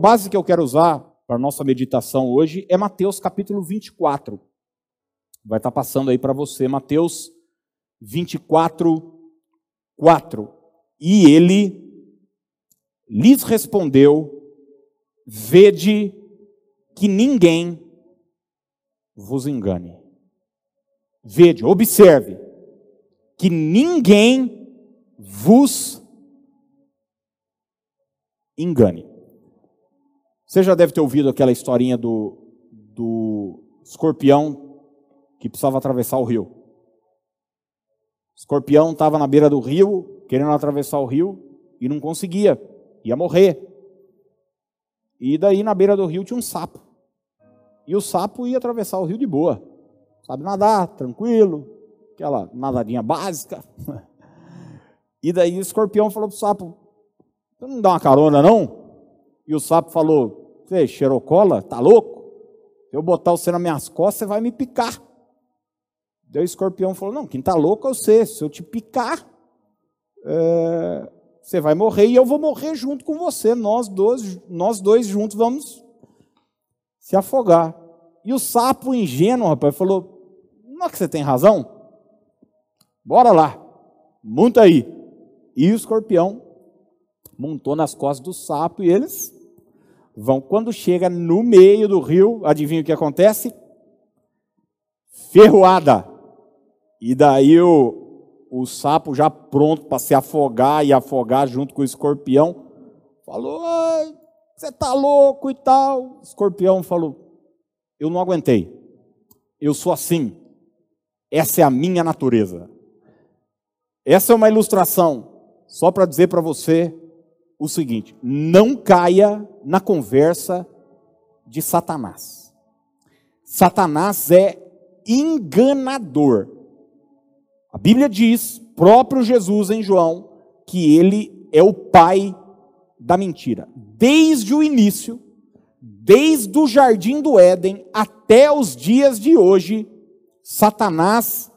base que eu quero usar para a nossa meditação hoje é Mateus capítulo 24. Vai estar passando aí para você, Mateus 24, 4. E ele lhes respondeu: Vede que ninguém vos engane. Vede, observe, que ninguém vos engane. Você já deve ter ouvido aquela historinha do, do escorpião que precisava atravessar o rio. O escorpião estava na beira do rio, querendo atravessar o rio, e não conseguia, ia morrer. E daí na beira do rio tinha um sapo. E o sapo ia atravessar o rio de boa. Sabe nadar, tranquilo, aquela nadadinha básica. E daí o escorpião falou para o sapo: Você não dá uma carona, não? E o sapo falou: você cheirou cola? Tá louco? Se eu botar você nas minhas costas, você vai me picar. Daí o escorpião falou: Não, quem tá louco é você. Se eu te picar, é, você vai morrer e eu vou morrer junto com você. Nós dois, nós dois juntos vamos se afogar. E o sapo ingênuo, rapaz, falou: Não é que você tem razão? Bora lá, monta aí. E o escorpião montou nas costas do sapo e eles vão. Quando chega no meio do rio, adivinha o que acontece? Ferroada. E daí o, o sapo já pronto para se afogar e afogar junto com o escorpião. Falou, você tá louco e tal. O escorpião falou, eu não aguentei. Eu sou assim. Essa é a minha natureza. Essa é uma ilustração só para dizer para você o seguinte: não caia na conversa de Satanás. Satanás é enganador. A Bíblia diz, próprio Jesus em João, que ele é o pai da mentira. Desde o início, desde o jardim do Éden até os dias de hoje, Satanás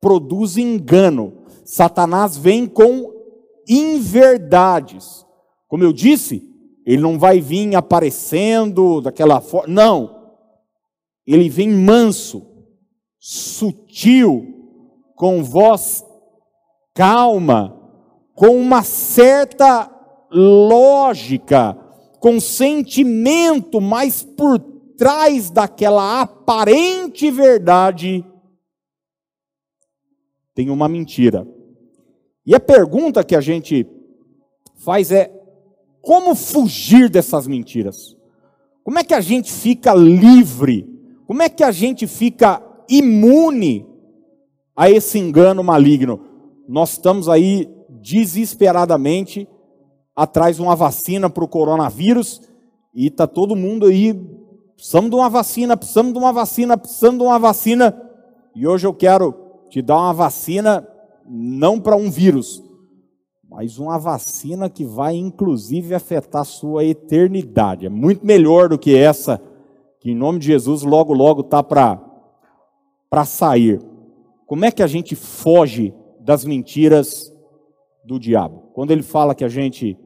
produz engano. Satanás vem com inverdades. Como eu disse, ele não vai vir aparecendo daquela forma. Não. Ele vem manso, sutil, com voz calma, com uma certa lógica, com sentimento, mas por trás daquela aparente verdade tem uma mentira. E a pergunta que a gente faz é: como fugir dessas mentiras? Como é que a gente fica livre? Como é que a gente fica imune a esse engano maligno? Nós estamos aí desesperadamente atrás de uma vacina para o coronavírus e está todo mundo aí, precisamos de uma vacina, precisamos de uma vacina, precisamos de uma vacina. E hoje eu quero te dar uma vacina não para um vírus, mas uma vacina que vai inclusive afetar sua eternidade. É muito melhor do que essa, que em nome de Jesus logo, logo está para sair. Como é que a gente foge das mentiras do diabo? Quando ele fala que a gente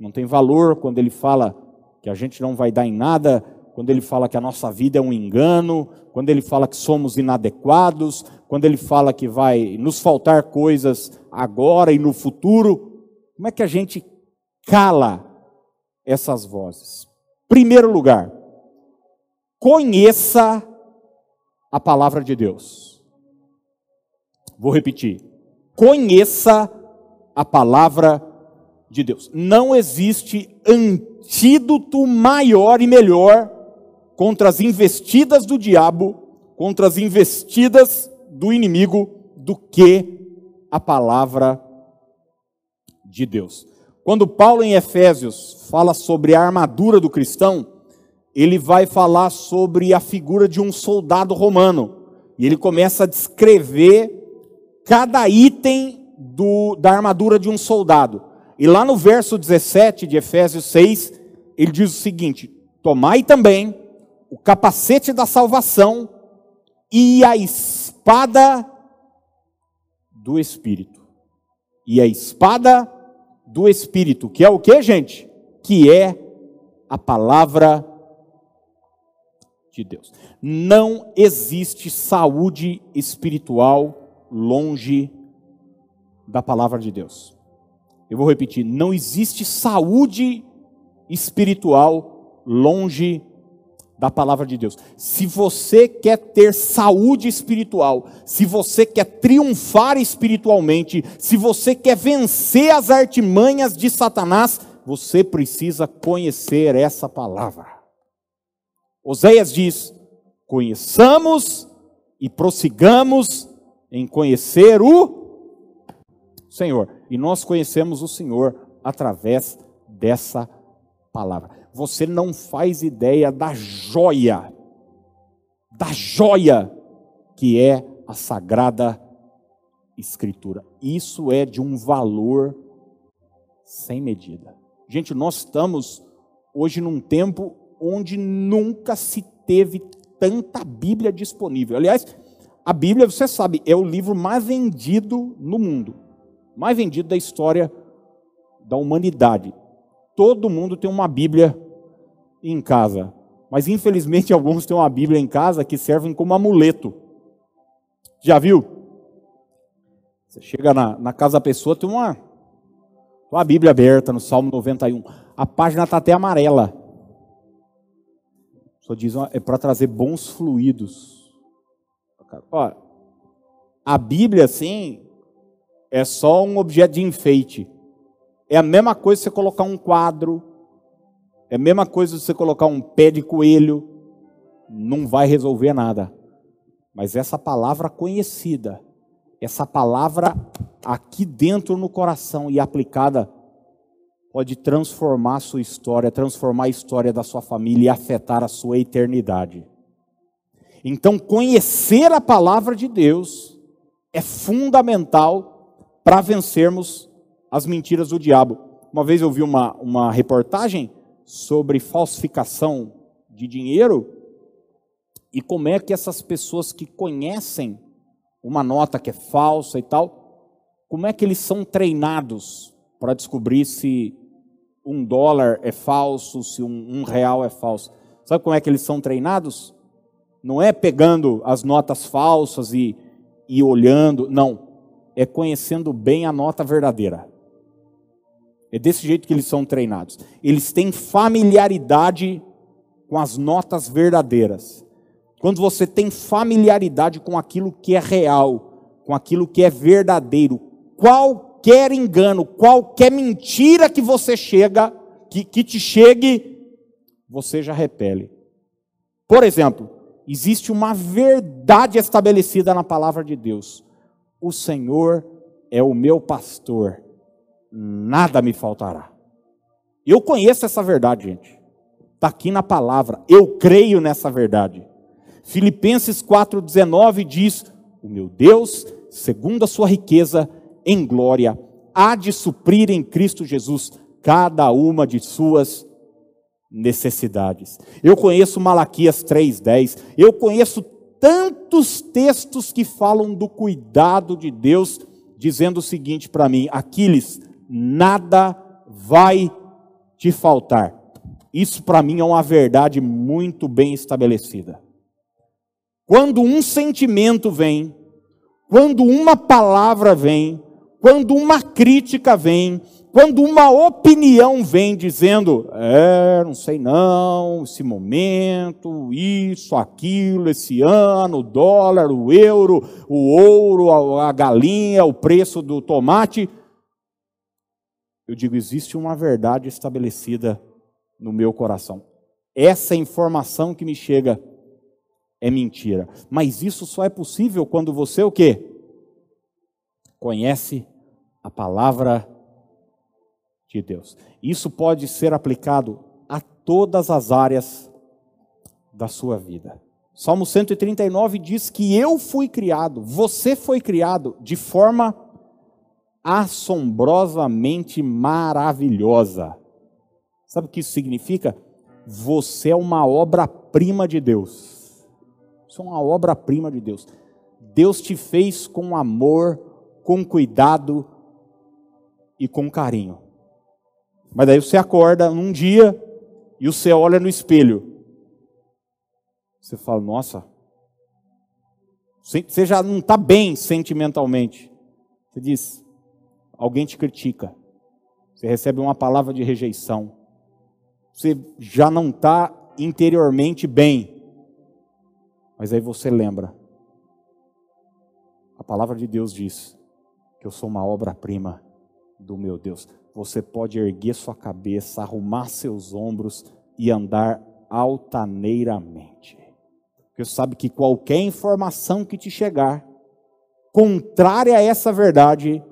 não tem valor, quando ele fala que a gente não vai dar em nada, quando ele fala que a nossa vida é um engano, quando ele fala que somos inadequados, quando ele fala que vai nos faltar coisas agora e no futuro, como é que a gente cala essas vozes? Primeiro lugar, conheça a palavra de Deus. Vou repetir. Conheça a palavra de Deus. Não existe antídoto maior e melhor contra as investidas do diabo, contra as investidas do inimigo do que a palavra de Deus. Quando Paulo em Efésios fala sobre a armadura do cristão, ele vai falar sobre a figura de um soldado romano. E ele começa a descrever cada item do, da armadura de um soldado. E lá no verso 17 de Efésios 6, ele diz o seguinte: Tomai também o capacete da salvação e a espada do Espírito. E a espada do Espírito, que é o que, gente? Que é a palavra de Deus. Não existe saúde espiritual longe da palavra de Deus. Eu vou repetir: não existe saúde espiritual longe da palavra de Deus. Se você quer ter saúde espiritual, se você quer triunfar espiritualmente, se você quer vencer as artimanhas de Satanás, você precisa conhecer essa palavra. Oséias diz: conheçamos e prossigamos em conhecer o Senhor. E nós conhecemos o Senhor através dessa palavra. Você não faz ideia da joia, da joia que é a Sagrada Escritura. Isso é de um valor sem medida. Gente, nós estamos hoje num tempo onde nunca se teve tanta Bíblia disponível. Aliás, a Bíblia, você sabe, é o livro mais vendido no mundo, mais vendido da história da humanidade. Todo mundo tem uma Bíblia em casa. Mas infelizmente alguns têm uma Bíblia em casa que servem como amuleto. Já viu? Você chega na, na casa da pessoa, tem uma, uma Bíblia aberta no Salmo 91. A página está até amarela. Só diz, é para trazer bons fluidos. Ó, a Bíblia, assim, é só um objeto de enfeite. É a mesma coisa você colocar um quadro, é a mesma coisa você colocar um pé de coelho, não vai resolver nada. Mas essa palavra conhecida, essa palavra aqui dentro no coração e aplicada, pode transformar a sua história, transformar a história da sua família e afetar a sua eternidade. Então, conhecer a palavra de Deus é fundamental para vencermos as mentiras do diabo. Uma vez eu vi uma, uma reportagem sobre falsificação de dinheiro e como é que essas pessoas que conhecem uma nota que é falsa e tal, como é que eles são treinados para descobrir se um dólar é falso, se um, um real é falso? Sabe como é que eles são treinados? Não é pegando as notas falsas e, e olhando, não. É conhecendo bem a nota verdadeira. É desse jeito que eles são treinados. Eles têm familiaridade com as notas verdadeiras. Quando você tem familiaridade com aquilo que é real, com aquilo que é verdadeiro, qualquer engano, qualquer mentira que você chega, que, que te chegue, você já repele. Por exemplo, existe uma verdade estabelecida na palavra de Deus: o Senhor é o meu pastor nada me faltará. Eu conheço essa verdade, gente. Está aqui na palavra. Eu creio nessa verdade. Filipenses 4,19 diz: O meu Deus, segundo a sua riqueza em glória, há de suprir em Cristo Jesus cada uma de suas necessidades. Eu conheço Malaquias 3,10. Eu conheço tantos textos que falam do cuidado de Deus, dizendo o seguinte para mim: Aquiles, nada vai te faltar. Isso para mim é uma verdade muito bem estabelecida. Quando um sentimento vem, quando uma palavra vem, quando uma crítica vem, quando uma opinião vem dizendo, é, não sei não, esse momento, isso, aquilo, esse ano, o dólar, o euro, o ouro, a galinha, o preço do tomate, eu digo, existe uma verdade estabelecida no meu coração. Essa informação que me chega é mentira. Mas isso só é possível quando você o quê? Conhece a palavra de Deus. Isso pode ser aplicado a todas as áreas da sua vida. Salmo 139 diz que eu fui criado, você foi criado de forma assombrosamente maravilhosa. Sabe o que isso significa? Você é uma obra-prima de Deus. Você é uma obra-prima de Deus. Deus te fez com amor, com cuidado e com carinho. Mas daí você acorda num dia e você olha no espelho, você fala: Nossa, você já não está bem sentimentalmente. Você diz: Alguém te critica, você recebe uma palavra de rejeição, você já não está interiormente bem, mas aí você lembra: a palavra de Deus diz que eu sou uma obra-prima do meu Deus. Você pode erguer sua cabeça, arrumar seus ombros e andar altaneiramente. Porque você sabe que qualquer informação que te chegar, contrária a essa verdade,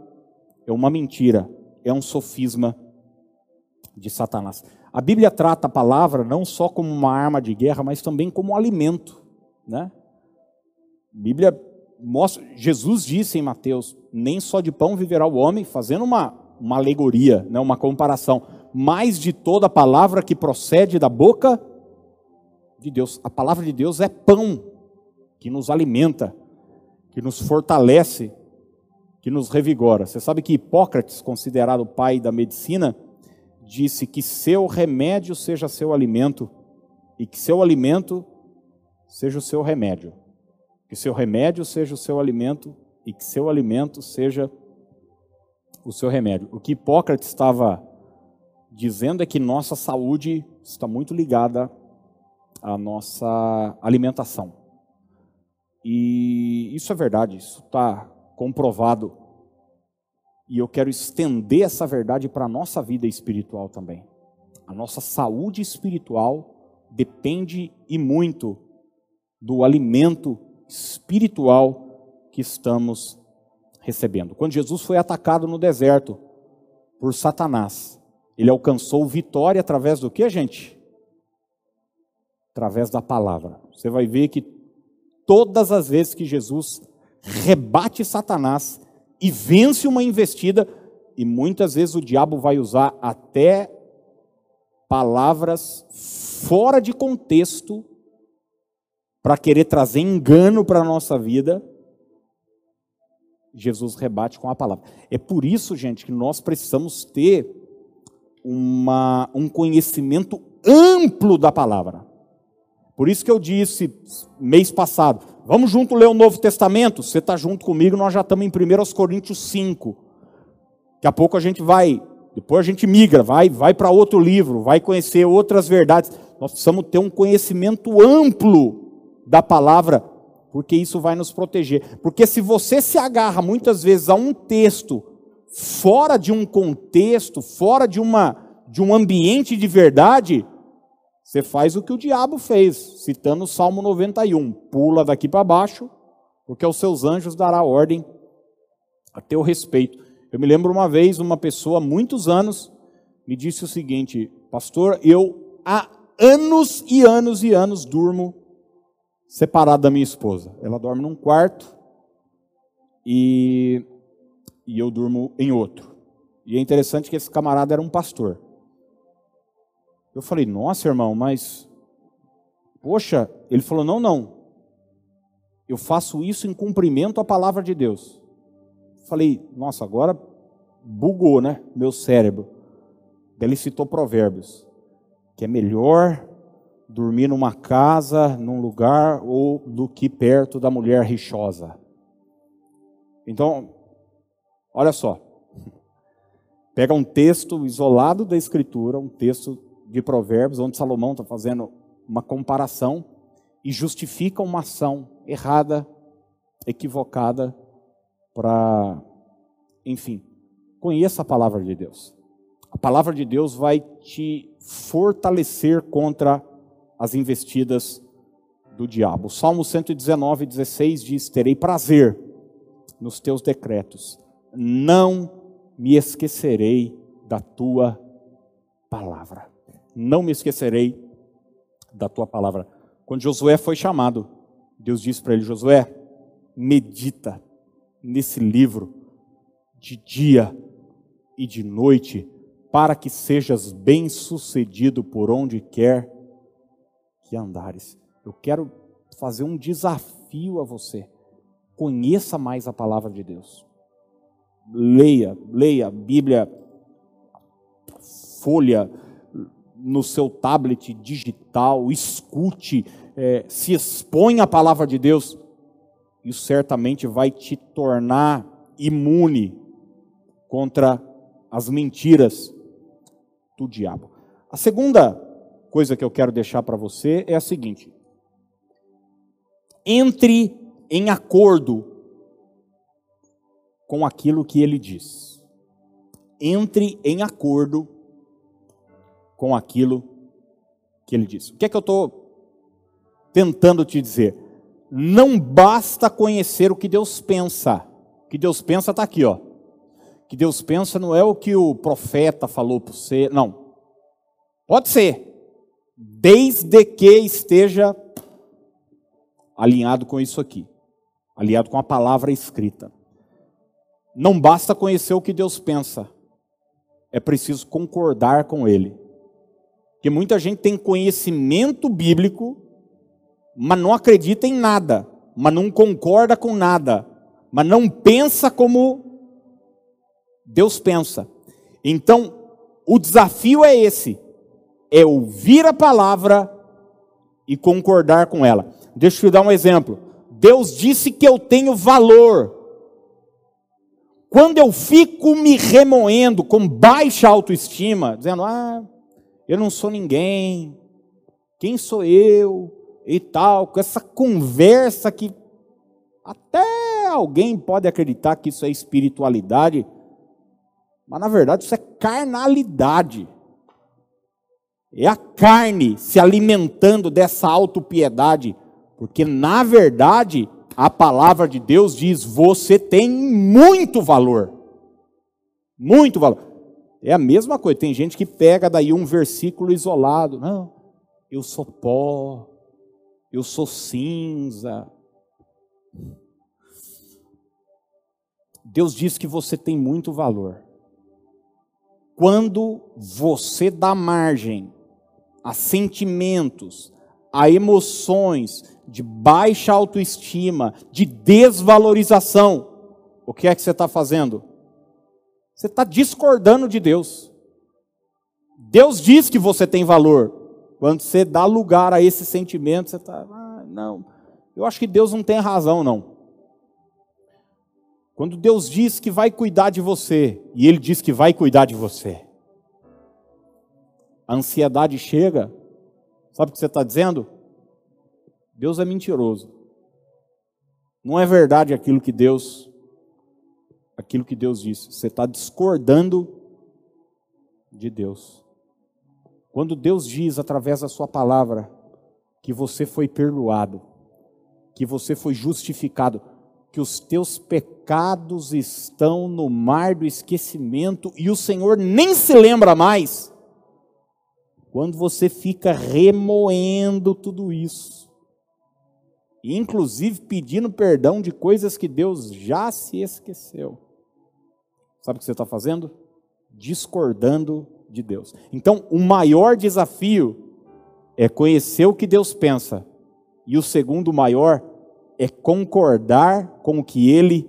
é uma mentira, é um sofisma de Satanás. A Bíblia trata a palavra não só como uma arma de guerra, mas também como um alimento. Né? A Bíblia mostra, Jesus disse em Mateus: nem só de pão viverá o homem, fazendo uma, uma alegoria, né, uma comparação, mas de toda palavra que procede da boca de Deus. A palavra de Deus é pão que nos alimenta, que nos fortalece, que nos revigora. Você sabe que Hipócrates, considerado o pai da medicina, disse que seu remédio seja seu alimento e que seu alimento seja o seu remédio. Que seu remédio seja o seu alimento e que seu alimento seja o seu remédio. O que Hipócrates estava dizendo é que nossa saúde está muito ligada à nossa alimentação. E isso é verdade, isso está comprovado. E eu quero estender essa verdade para a nossa vida espiritual também. A nossa saúde espiritual depende e muito do alimento espiritual que estamos recebendo. Quando Jesus foi atacado no deserto por Satanás, ele alcançou vitória através do que, gente? Através da palavra. Você vai ver que todas as vezes que Jesus rebate Satanás e vence uma investida, e muitas vezes o diabo vai usar até palavras fora de contexto para querer trazer engano para a nossa vida, Jesus rebate com a palavra. É por isso, gente, que nós precisamos ter uma, um conhecimento amplo da palavra. Por isso que eu disse mês passado, vamos junto ler o Novo Testamento? Você está junto comigo, nós já estamos em 1 Coríntios 5. Daqui a pouco a gente vai, depois a gente migra, vai, vai para outro livro, vai conhecer outras verdades. Nós precisamos ter um conhecimento amplo da palavra, porque isso vai nos proteger. Porque se você se agarra muitas vezes a um texto fora de um contexto, fora de uma de um ambiente de verdade, você faz o que o diabo fez, citando o Salmo 91, pula daqui para baixo, porque aos seus anjos dará ordem a teu respeito. Eu me lembro uma vez, uma pessoa, muitos anos, me disse o seguinte: Pastor, eu há anos e anos e anos durmo separado da minha esposa. Ela dorme num quarto e, e eu durmo em outro. E é interessante que esse camarada era um pastor. Eu falei, nossa, irmão, mas. Poxa, ele falou, não, não. Eu faço isso em cumprimento à palavra de Deus. Falei, nossa, agora bugou, né? Meu cérebro. Ele citou Provérbios, que é melhor dormir numa casa, num lugar, ou do que perto da mulher rixosa. Então, olha só. Pega um texto isolado da Escritura, um texto de Provérbios, onde Salomão está fazendo uma comparação e justifica uma ação errada, equivocada, para, enfim, conheça a palavra de Deus. A palavra de Deus vai te fortalecer contra as investidas do diabo. Salmo 119, 16 diz: Terei prazer nos teus decretos, não me esquecerei da tua palavra. Não me esquecerei da tua palavra. Quando Josué foi chamado, Deus disse para ele: Josué, medita nesse livro de dia e de noite, para que sejas bem-sucedido por onde quer que andares. Eu quero fazer um desafio a você. Conheça mais a palavra de Deus. Leia, leia a Bíblia, folha, no seu tablet digital, escute, é, se expõe à palavra de Deus, isso certamente vai te tornar imune contra as mentiras do diabo. A segunda coisa que eu quero deixar para você é a seguinte: entre em acordo com aquilo que ele diz. Entre em acordo com aquilo que ele diz. O que é que eu estou tentando te dizer? Não basta conhecer o que Deus pensa. O que Deus pensa está aqui, ó. O que Deus pensa não é o que o profeta falou para você, não. Pode ser, desde que esteja alinhado com isso aqui, alinhado com a palavra escrita. Não basta conhecer o que Deus pensa, é preciso concordar com Ele. Porque muita gente tem conhecimento bíblico, mas não acredita em nada, mas não concorda com nada, mas não pensa como Deus pensa. Então, o desafio é esse: é ouvir a palavra e concordar com ela. Deixa eu dar um exemplo. Deus disse que eu tenho valor. Quando eu fico me remoendo com baixa autoestima, dizendo, ah, eu não sou ninguém, quem sou eu e tal, com essa conversa que até alguém pode acreditar que isso é espiritualidade, mas na verdade isso é carnalidade. É a carne se alimentando dessa autopiedade, porque na verdade a palavra de Deus diz: você tem muito valor. Muito valor. É a mesma coisa, tem gente que pega daí um versículo isolado. Não, eu sou pó, eu sou cinza. Deus diz que você tem muito valor. Quando você dá margem a sentimentos, a emoções de baixa autoestima, de desvalorização, o que é que você está fazendo? Você está discordando de Deus. Deus diz que você tem valor. Quando você dá lugar a esse sentimento, você está, ah, não, eu acho que Deus não tem razão, não. Quando Deus diz que vai cuidar de você, e Ele diz que vai cuidar de você, a ansiedade chega, sabe o que você está dizendo? Deus é mentiroso. Não é verdade aquilo que Deus aquilo que Deus disse. Você está discordando de Deus. Quando Deus diz através da sua palavra que você foi perdoado, que você foi justificado, que os teus pecados estão no mar do esquecimento e o Senhor nem se lembra mais. Quando você fica remoendo tudo isso, inclusive pedindo perdão de coisas que Deus já se esqueceu. Sabe o que você está fazendo? Discordando de Deus. Então, o maior desafio é conhecer o que Deus pensa, e o segundo maior é concordar com o que Ele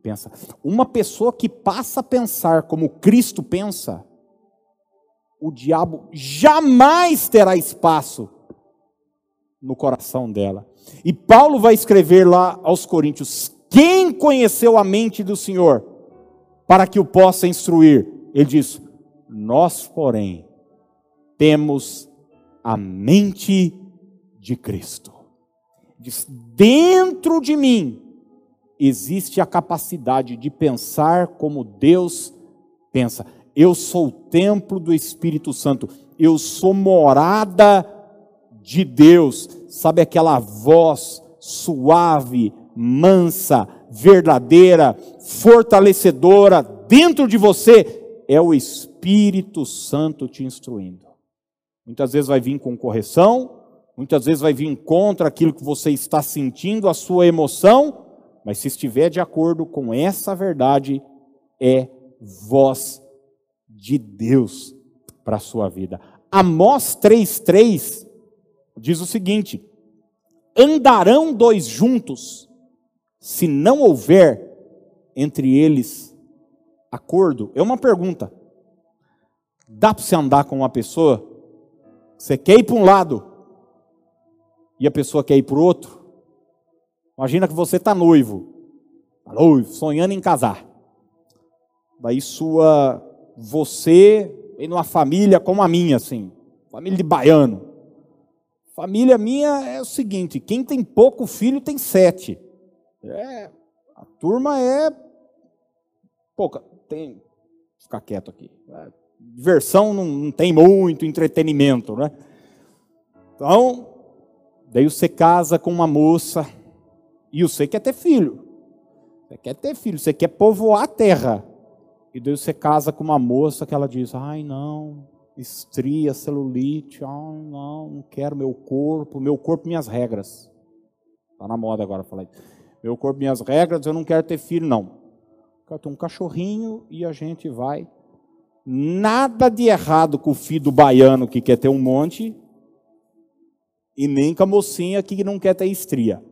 pensa. Uma pessoa que passa a pensar como Cristo pensa, o diabo jamais terá espaço no coração dela. E Paulo vai escrever lá aos Coríntios: quem conheceu a mente do Senhor para que o possa instruir? Ele diz: nós, porém, temos a mente de Cristo. Diz: dentro de mim existe a capacidade de pensar como Deus pensa. Eu sou o templo do Espírito Santo. Eu sou morada de Deus, sabe aquela voz suave, mansa, verdadeira, fortalecedora dentro de você, é o Espírito Santo te instruindo. Muitas vezes vai vir com correção, muitas vezes vai vir contra aquilo que você está sentindo, a sua emoção, mas se estiver de acordo com essa verdade, é voz de Deus para a sua vida. Amós 3,3 diz o seguinte: andarão dois juntos, se não houver entre eles acordo? É uma pergunta. Dá para você andar com uma pessoa Você quer ir para um lado e a pessoa quer ir para o outro. Imagina que você está noivo, tá noivo, sonhando em casar. Daí sua, você em uma família como a minha, assim, família de baiano. Família minha é o seguinte: quem tem pouco filho tem sete. É, a turma é pouca. Tem, ficar quieto aqui. É, diversão não, não tem muito entretenimento, né? Então, daí você casa com uma moça e você quer ter filho. Você quer ter filho, você quer povoar a terra. E daí você casa com uma moça que ela diz: ai não, estria, celulite, ai não, não quero meu corpo, meu corpo, minhas regras. Está na moda agora falar isso. Meu corpo, minhas regras, eu não quero ter filho, não. Ter um cachorrinho e a gente vai. Nada de errado com o filho do baiano que quer ter um monte, e nem com a mocinha que não quer ter estria.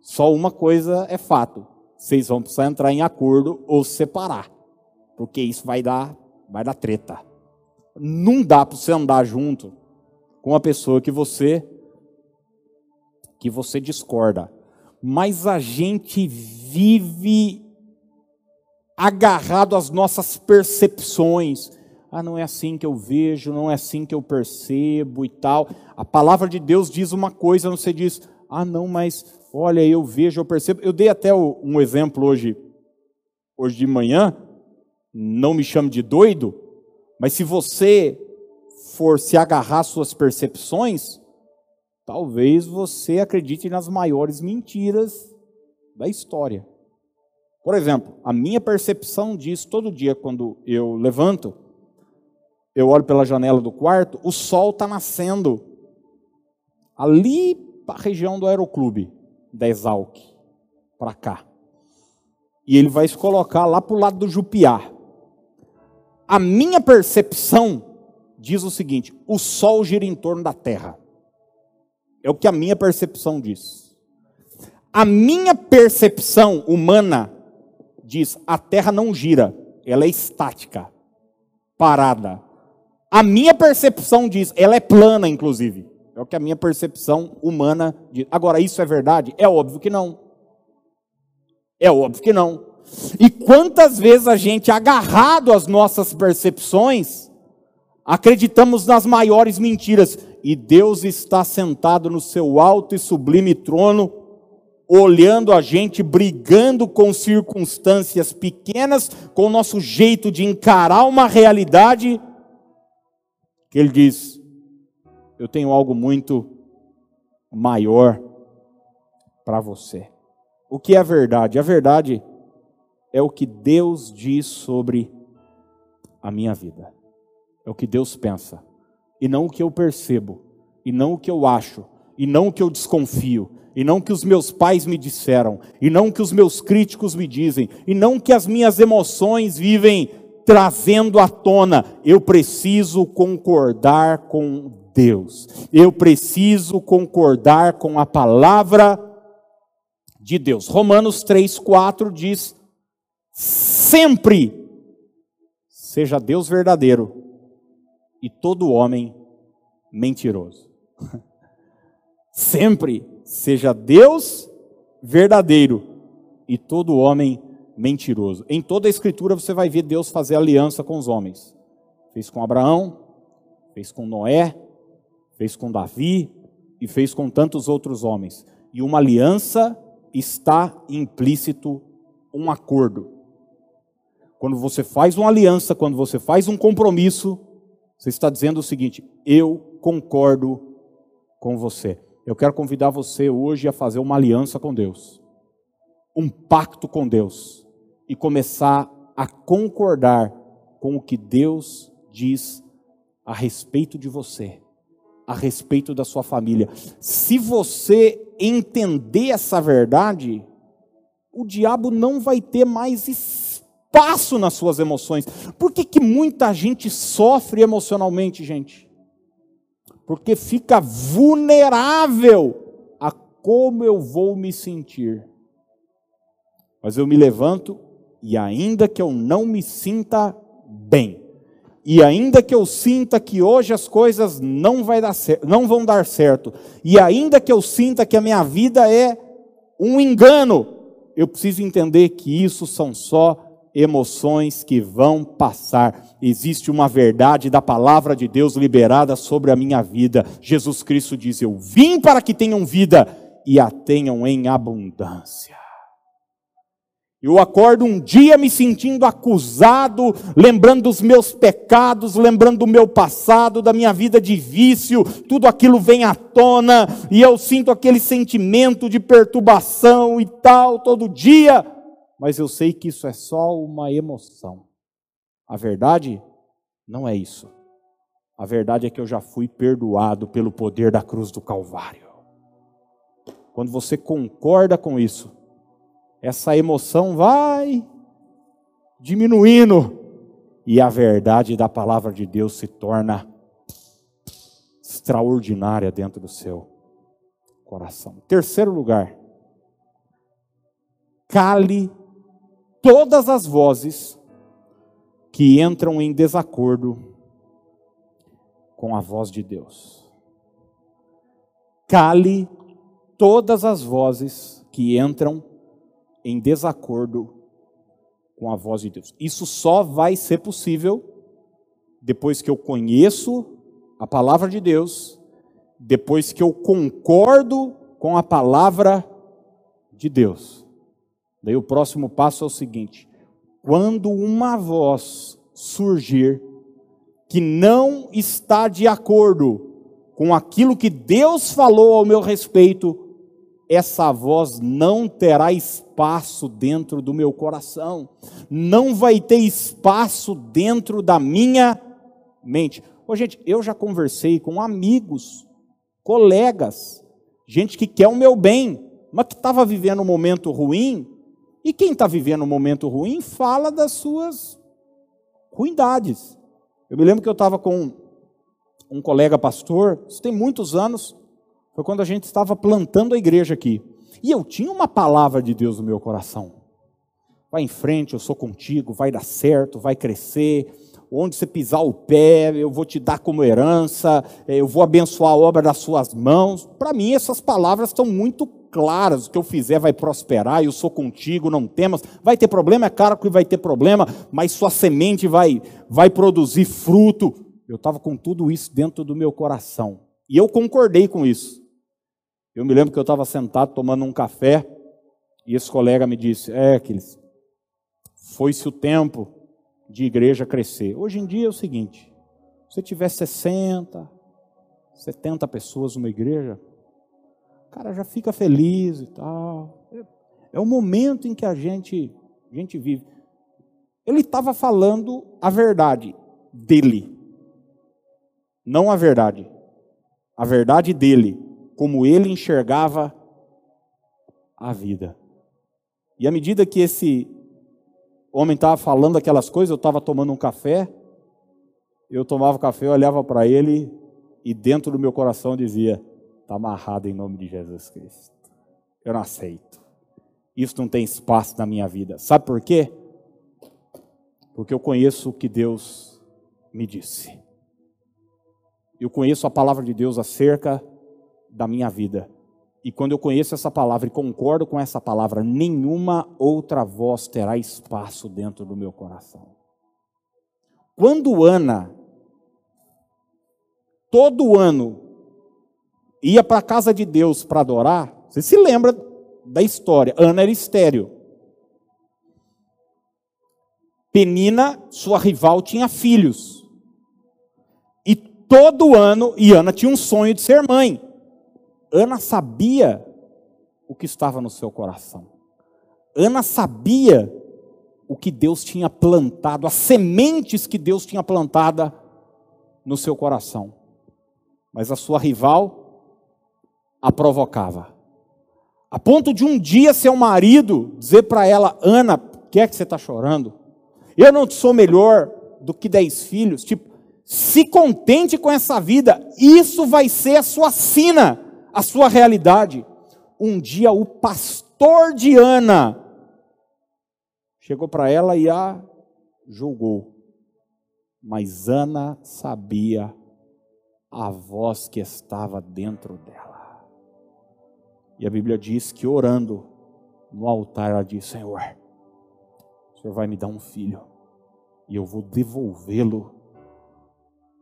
Só uma coisa é fato: vocês vão precisar entrar em acordo ou se separar, porque isso vai dar, vai dar treta. Não dá para você andar junto com uma pessoa que você que você discorda. Mas a gente vive agarrado às nossas percepções. Ah, não é assim que eu vejo, não é assim que eu percebo e tal. A palavra de Deus diz uma coisa, você diz, ah, não, mas olha, eu vejo, eu percebo. Eu dei até um exemplo hoje, hoje de manhã, não me chame de doido, mas se você for se agarrar às suas percepções, talvez você acredite nas maiores mentiras da história. Por exemplo, a minha percepção diz todo dia quando eu levanto, eu olho pela janela do quarto, o sol está nascendo ali para a região do aeroclube da Exalc para cá. E ele vai se colocar lá para o lado do Jupiá. A minha percepção diz o seguinte: o Sol gira em torno da Terra. É o que a minha percepção diz. A minha percepção humana diz: a Terra não gira, ela é estática, parada. A minha percepção diz: ela é plana, inclusive. É o que a minha percepção humana diz. Agora, isso é verdade? É óbvio que não. É óbvio que não. E quantas vezes a gente, agarrado às nossas percepções, acreditamos nas maiores mentiras. E Deus está sentado no seu alto e sublime trono, olhando a gente, brigando com circunstâncias pequenas, com o nosso jeito de encarar uma realidade, que Ele diz: eu tenho algo muito maior para você. O que é a verdade? A verdade é o que Deus diz sobre a minha vida. É o que Deus pensa. E não o que eu percebo. E não o que eu acho. E não o que eu desconfio. E não o que os meus pais me disseram. E não o que os meus críticos me dizem. E não o que as minhas emoções vivem trazendo à tona. Eu preciso concordar com Deus. Eu preciso concordar com a palavra de Deus. Romanos 3:4 diz: sempre seja Deus verdadeiro e todo homem mentiroso. sempre seja Deus verdadeiro e todo homem mentiroso. Em toda a escritura você vai ver Deus fazer aliança com os homens. Fez com Abraão, fez com Noé, fez com Davi e fez com tantos outros homens. E uma aliança está implícito um acordo. Quando você faz uma aliança, quando você faz um compromisso, você está dizendo o seguinte: eu concordo com você. Eu quero convidar você hoje a fazer uma aliança com Deus, um pacto com Deus, e começar a concordar com o que Deus diz a respeito de você a respeito da sua família. Se você entender essa verdade, o diabo não vai ter mais espaço nas suas emoções. Por que, que muita gente sofre emocionalmente, gente? Porque fica vulnerável a como eu vou me sentir. Mas eu me levanto e ainda que eu não me sinta bem, E ainda que eu sinta que hoje as coisas não, vai dar não vão dar certo, e ainda que eu sinta que a minha vida é um engano, eu preciso entender que isso são só emoções que vão passar. Existe uma verdade da palavra de Deus liberada sobre a minha vida. Jesus Cristo diz: Eu vim para que tenham vida e a tenham em abundância. Eu acordo um dia me sentindo acusado, lembrando dos meus pecados, lembrando do meu passado, da minha vida de vício, tudo aquilo vem à tona e eu sinto aquele sentimento de perturbação e tal todo dia, mas eu sei que isso é só uma emoção. A verdade não é isso. A verdade é que eu já fui perdoado pelo poder da cruz do Calvário. Quando você concorda com isso, essa emoção vai diminuindo e a verdade da palavra de Deus se torna extraordinária dentro do seu coração. Terceiro lugar, cale todas as vozes que entram em desacordo com a voz de Deus. Cale todas as vozes que entram em desacordo com a voz de Deus. Isso só vai ser possível depois que eu conheço a palavra de Deus, depois que eu concordo com a palavra de Deus. Daí o próximo passo é o seguinte: quando uma voz surgir que não está de acordo com aquilo que Deus falou ao meu respeito, essa voz não terá espaço dentro do meu coração, não vai ter espaço dentro da minha mente. Ô, gente, eu já conversei com amigos, colegas, gente que quer o meu bem, mas que estava vivendo um momento ruim, e quem está vivendo um momento ruim fala das suas ruindades. Eu me lembro que eu estava com um colega pastor, isso tem muitos anos, foi quando a gente estava plantando a igreja aqui. E eu tinha uma palavra de Deus no meu coração. Vai em frente, eu sou contigo, vai dar certo, vai crescer. Onde você pisar o pé, eu vou te dar como herança, eu vou abençoar a obra das suas mãos. Para mim, essas palavras estão muito claras. O que eu fizer vai prosperar, eu sou contigo, não temas. Vai ter problema, é claro que vai ter problema, mas sua semente vai, vai produzir fruto. Eu estava com tudo isso dentro do meu coração. E eu concordei com isso. Eu me lembro que eu estava sentado tomando um café e esse colega me disse: É, Aquiles, foi-se o tempo de igreja crescer. Hoje em dia é o seguinte: se tiver 60, 70 pessoas numa igreja, o cara já fica feliz e tal. É o momento em que a gente, a gente vive. Ele estava falando a verdade dele, não a verdade. A verdade dele como ele enxergava a vida. E à medida que esse homem estava falando aquelas coisas, eu estava tomando um café, eu tomava café, eu olhava para ele e dentro do meu coração dizia: está amarrado em nome de Jesus Cristo. Eu não aceito. Isso não tem espaço na minha vida. Sabe por quê? Porque eu conheço o que Deus me disse. Eu conheço a palavra de Deus acerca da minha vida. E quando eu conheço essa palavra e concordo com essa palavra, nenhuma outra voz terá espaço dentro do meu coração. Quando Ana, todo ano, ia para a casa de Deus para adorar, você se lembra da história? Ana era estéreo. Penina, sua rival, tinha filhos. E todo ano, e Ana tinha um sonho de ser mãe. Ana sabia o que estava no seu coração. Ana sabia o que Deus tinha plantado, as sementes que Deus tinha plantada no seu coração. Mas a sua rival a provocava. A ponto de um dia seu marido dizer para ela: Ana, por que é que você está chorando? Eu não sou melhor do que dez filhos. Tipo, se contente com essa vida, isso vai ser a sua sina a sua realidade. Um dia o pastor de Ana chegou para ela e a julgou. mas Ana sabia a voz que estava dentro dela. E a Bíblia diz que orando no altar, ela disse: Senhor, o Senhor vai me dar um filho, e eu vou devolvê-lo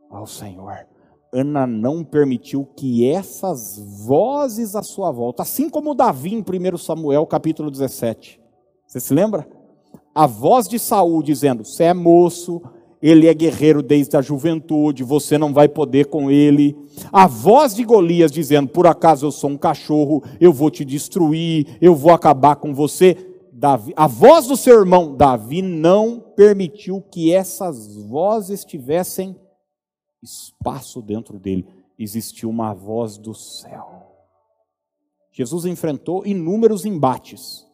ao Senhor. Ana não permitiu que essas vozes à sua volta, assim como Davi em 1 Samuel capítulo 17. Você se lembra? A voz de Saul dizendo: Você é moço, ele é guerreiro desde a juventude, você não vai poder com ele. A voz de Golias dizendo: Por acaso eu sou um cachorro, eu vou te destruir, eu vou acabar com você. Davi, a voz do seu irmão Davi não permitiu que essas vozes tivessem espaço dentro dele. Existiu uma voz do céu. Jesus enfrentou inúmeros embates.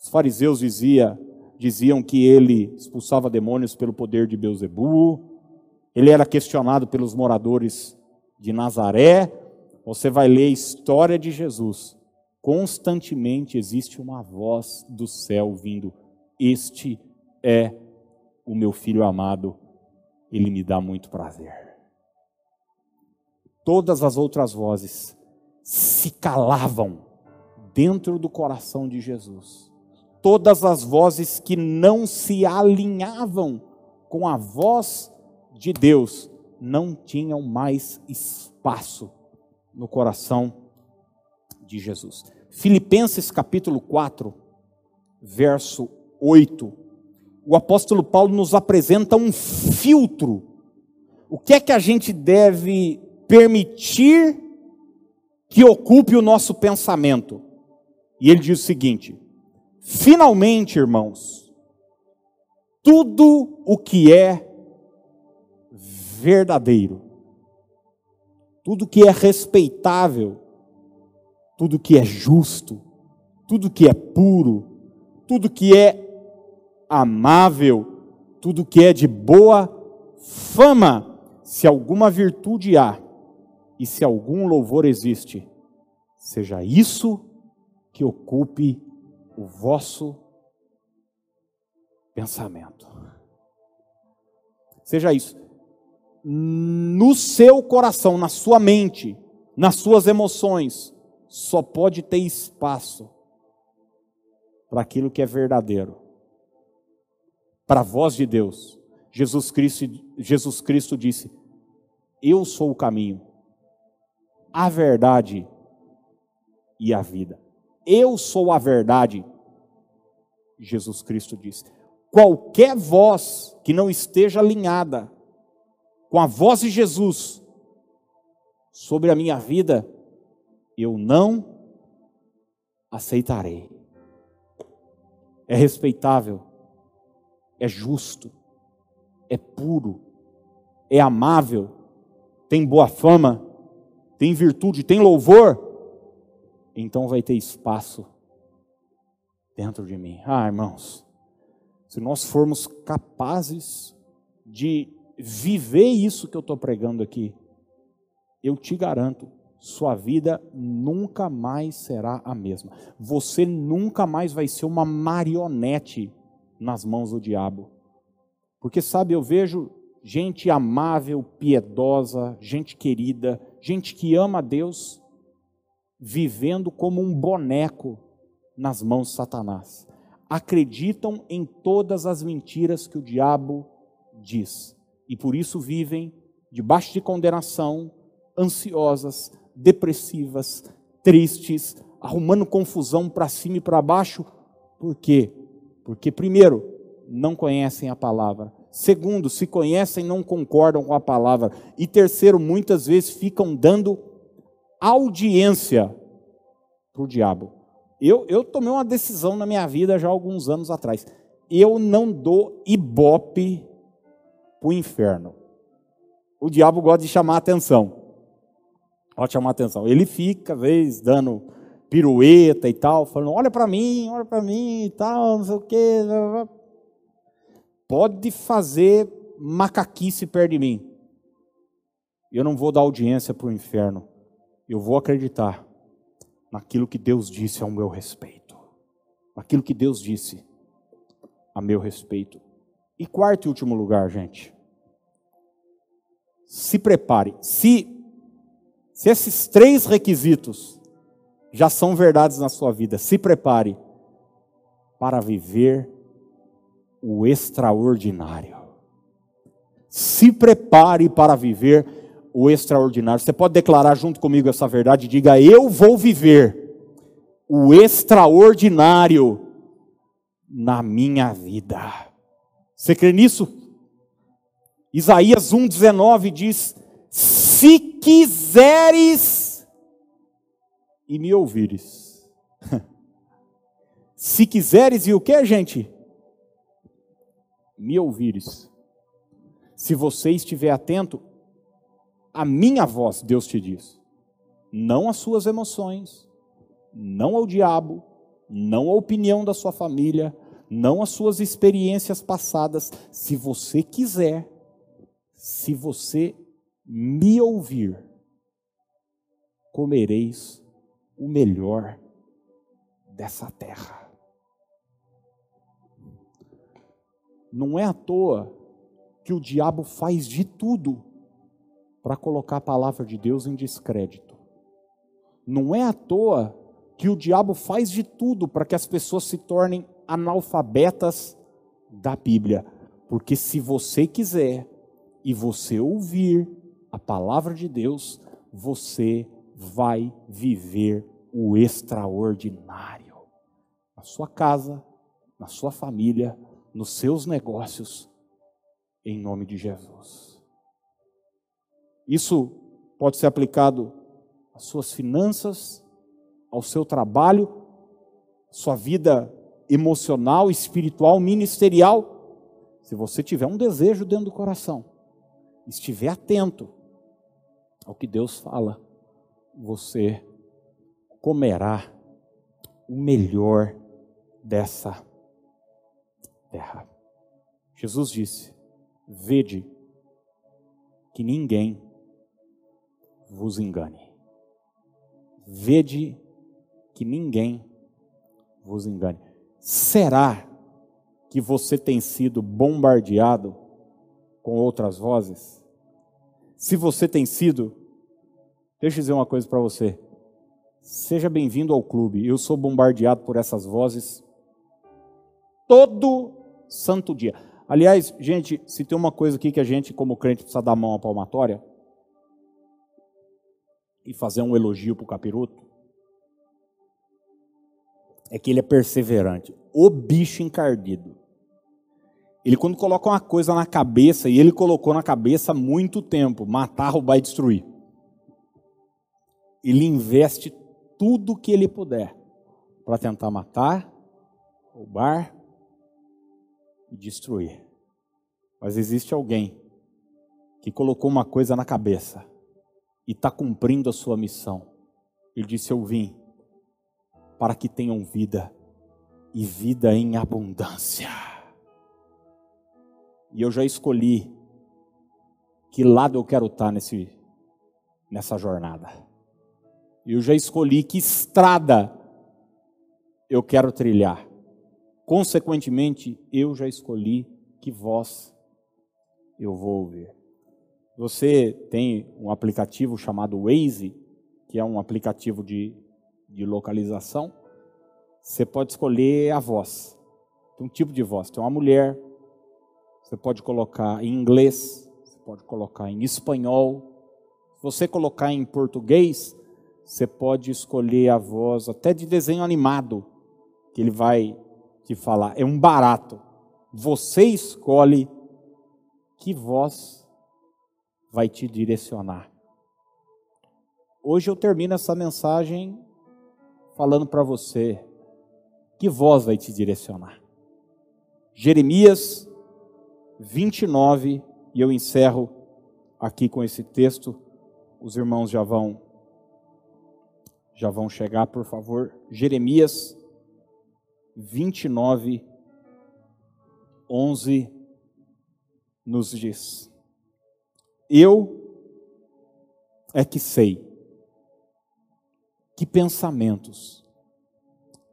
Os fariseus dizia, diziam que ele expulsava demônios pelo poder de Beuzebu. Ele era questionado pelos moradores de Nazaré. Você vai ler a história de Jesus. Constantemente existe uma voz do céu vindo: Este é o meu filho amado, ele me dá muito prazer todas as outras vozes se calavam dentro do coração de Jesus. Todas as vozes que não se alinhavam com a voz de Deus não tinham mais espaço no coração de Jesus. Filipenses capítulo 4, verso 8. O apóstolo Paulo nos apresenta um filtro. O que é que a gente deve permitir que ocupe o nosso pensamento. E ele diz o seguinte: finalmente, irmãos, tudo o que é verdadeiro, tudo que é respeitável, tudo que é justo, tudo que é puro, tudo que é amável, tudo que é de boa fama, se alguma virtude há, e se algum louvor existe, seja isso que ocupe o vosso pensamento. Seja isso. No seu coração, na sua mente, nas suas emoções, só pode ter espaço para aquilo que é verdadeiro. Para a voz de Deus. Jesus Cristo, Jesus Cristo disse: Eu sou o caminho, a verdade e a vida. Eu sou a verdade, Jesus Cristo disse. Qualquer voz que não esteja alinhada com a voz de Jesus sobre a minha vida, eu não aceitarei. É respeitável, é justo, é puro, é amável, tem boa fama, tem virtude, tem louvor, então vai ter espaço dentro de mim. Ah, irmãos, se nós formos capazes de viver isso que eu estou pregando aqui, eu te garanto, sua vida nunca mais será a mesma. Você nunca mais vai ser uma marionete nas mãos do diabo. Porque, sabe, eu vejo gente amável, piedosa, gente querida, gente que ama a Deus, vivendo como um boneco nas mãos de Satanás. Acreditam em todas as mentiras que o diabo diz e por isso vivem debaixo de condenação, ansiosas, depressivas, tristes, arrumando confusão para cima e para baixo. Por quê? Porque, primeiro, não conhecem a palavra. Segundo, se conhecem, não concordam com a palavra. E terceiro, muitas vezes ficam dando audiência para o diabo. Eu, eu tomei uma decisão na minha vida já há alguns anos atrás. Eu não dou ibope para o inferno. O diabo gosta de chamar atenção. Pode chamar atenção. Ele fica, às vezes, dando pirueta e tal, falando: olha para mim, olha para mim e tal, não sei o quê pode fazer macaquice perto de mim. Eu não vou dar audiência para o inferno. Eu vou acreditar naquilo que Deus disse ao meu respeito. Naquilo que Deus disse a meu respeito. E quarto e último lugar, gente. se prepare. Se, se esses três requisitos já são verdades na sua vida, se prepare para viver o extraordinário. Se prepare para viver o extraordinário. Você pode declarar junto comigo essa verdade? Diga: Eu vou viver o extraordinário na minha vida. Você crê nisso? Isaías 1,19 diz: Se quiseres e me ouvires. Se quiseres e o que, gente? Me ouvires. Se você estiver atento, a minha voz, Deus te diz, não as suas emoções, não ao diabo, não a opinião da sua família, não as suas experiências passadas. Se você quiser, se você me ouvir, comereis o melhor dessa terra. Não é à toa que o diabo faz de tudo para colocar a palavra de Deus em descrédito. Não é à toa que o diabo faz de tudo para que as pessoas se tornem analfabetas da Bíblia. Porque se você quiser e você ouvir a palavra de Deus, você vai viver o extraordinário. Na sua casa, na sua família, nos seus negócios, em nome de Jesus. Isso pode ser aplicado às suas finanças, ao seu trabalho, sua vida emocional, espiritual, ministerial. Se você tiver um desejo dentro do coração, estiver atento ao que Deus fala, você comerá o melhor dessa terra. Jesus disse: Vede que ninguém vos engane. Vede que ninguém vos engane. Será que você tem sido bombardeado com outras vozes? Se você tem sido, deixa eu dizer uma coisa para você. Seja bem-vindo ao clube. Eu sou bombardeado por essas vozes todo santo dia. Aliás, gente, se tem uma coisa aqui que a gente, como crente, precisa dar mão à palmatória e fazer um elogio para o capiroto, é que ele é perseverante. O bicho encardido. Ele, quando coloca uma coisa na cabeça, e ele colocou na cabeça há muito tempo: matar, roubar e destruir. Ele investe tudo que ele puder para tentar matar, roubar e destruir. Mas existe alguém que colocou uma coisa na cabeça e está cumprindo a sua missão. Ele disse: Eu vim para que tenham vida e vida em abundância. E eu já escolhi que lado eu quero estar nesse, nessa jornada. Eu já escolhi que estrada eu quero trilhar. Consequentemente, eu já escolhi que voz eu vou ouvir. Você tem um aplicativo chamado Waze, que é um aplicativo de de localização, você pode escolher a voz. Tem um tipo de voz. Tem uma mulher, você pode colocar em inglês, você pode colocar em espanhol. Se você colocar em português, você pode escolher a voz até de desenho animado, que ele vai te falar. É um barato. Você escolhe que voz vai te direcionar. Hoje eu termino essa mensagem falando para você que voz vai te direcionar. Jeremias 29, e eu encerro aqui com esse texto. Os irmãos já vão já vão chegar, por favor. Jeremias 29 11 nos diz: Eu é que sei que pensamentos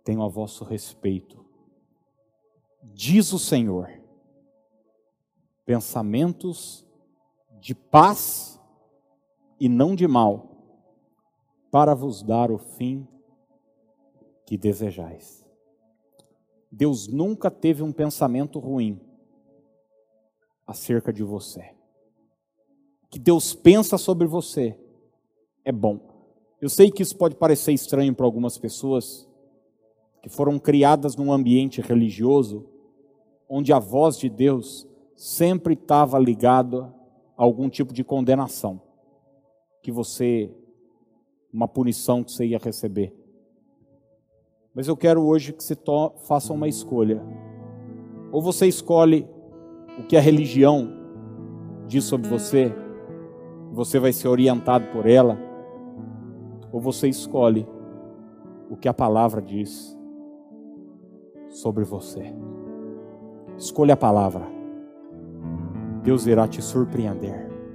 tenho a vosso respeito? Diz o Senhor, pensamentos de paz e não de mal, para vos dar o fim que desejais. Deus nunca teve um pensamento ruim acerca de você. Que Deus pensa sobre você é bom. Eu sei que isso pode parecer estranho para algumas pessoas que foram criadas num ambiente religioso onde a voz de Deus sempre estava ligada a algum tipo de condenação que você uma punição que você ia receber. Mas eu quero hoje que você faça uma escolha. Ou você escolhe o que a religião diz sobre você, você vai ser orientado por ela, ou você escolhe o que a palavra diz sobre você. Escolha a palavra. Deus irá te surpreender.